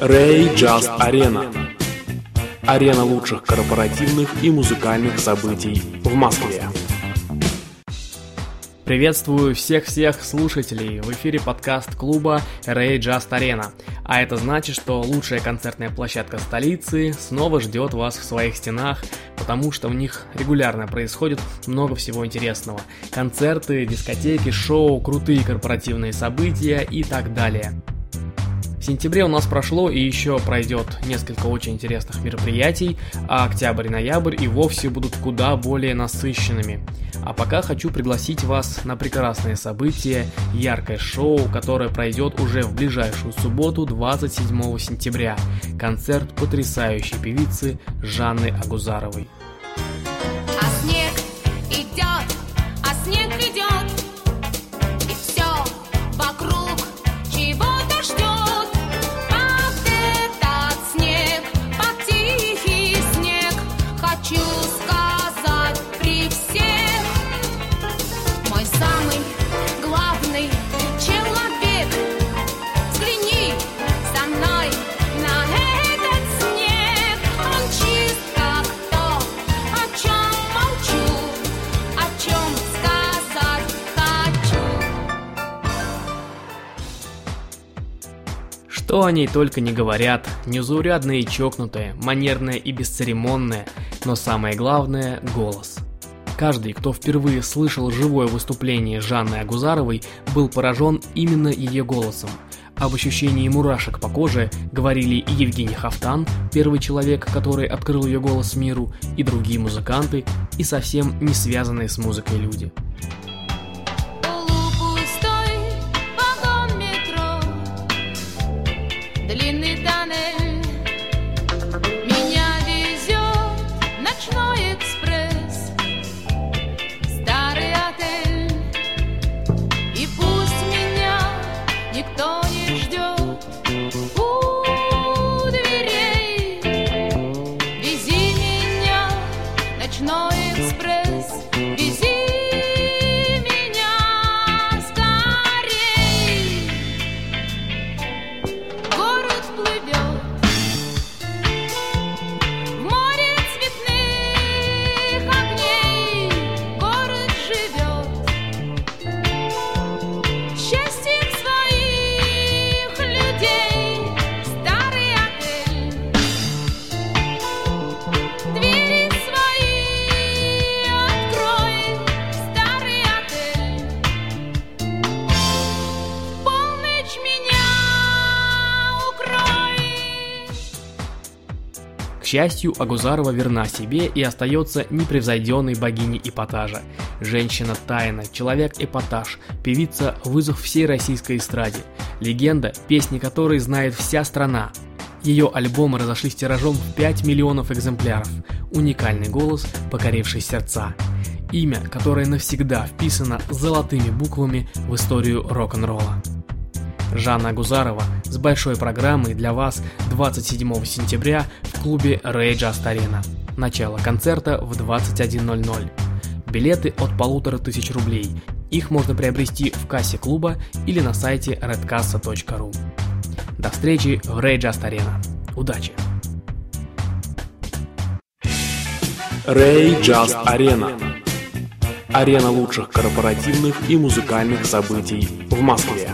Ray Just Arena. Арена лучших корпоративных и музыкальных событий в Москве. Приветствую всех-всех слушателей! В эфире подкаст клуба Ray Just Arena. А это значит, что лучшая концертная площадка столицы снова ждет вас в своих стенах, потому что в них регулярно происходит много всего интересного. Концерты, дискотеки, шоу, крутые корпоративные события и так далее. Сентябре у нас прошло и еще пройдет несколько очень интересных мероприятий, а октябрь и ноябрь и вовсе будут куда более насыщенными. А пока хочу пригласить вас на прекрасное событие, яркое шоу, которое пройдет уже в ближайшую субботу 27 сентября. Концерт потрясающей певицы Жанны Агузаровой. Что о ней только не говорят, незаурядная и чокнутая, манерная и бесцеремонная, но самое главное – голос. Каждый, кто впервые слышал живое выступление Жанны Агузаровой, был поражен именно ее голосом. Об ощущении мурашек по коже говорили и Евгений Хафтан, первый человек, который открыл ее голос миру, и другие музыканты, и совсем не связанные с музыкой люди. длинный тоннель. Меня везет ночной экспресс, старый отель. И пусть меня никто не ждет у дверей. Вези меня, ночной экспресс. we do. Счастью, Агузарова верна себе и остается непревзойденной богиней эпатажа. Женщина-тайна, человек-эпатаж, певица вызов всей российской эстраде. Легенда, песни которой знает вся страна. Ее альбомы разошлись тиражом в 5 миллионов экземпляров. Уникальный голос, покоривший сердца. Имя, которое навсегда вписано золотыми буквами в историю рок-н-ролла. Жанна Гузарова с большой программой для вас 27 сентября в клубе Just Arena. Начало концерта в 21.00. Билеты от полутора тысяч рублей. Их можно приобрести в кассе клуба или на сайте redcassa.ru. До встречи в Just Arena. Удачи! Ray Just Arena. Арена лучших корпоративных и музыкальных событий в Москве.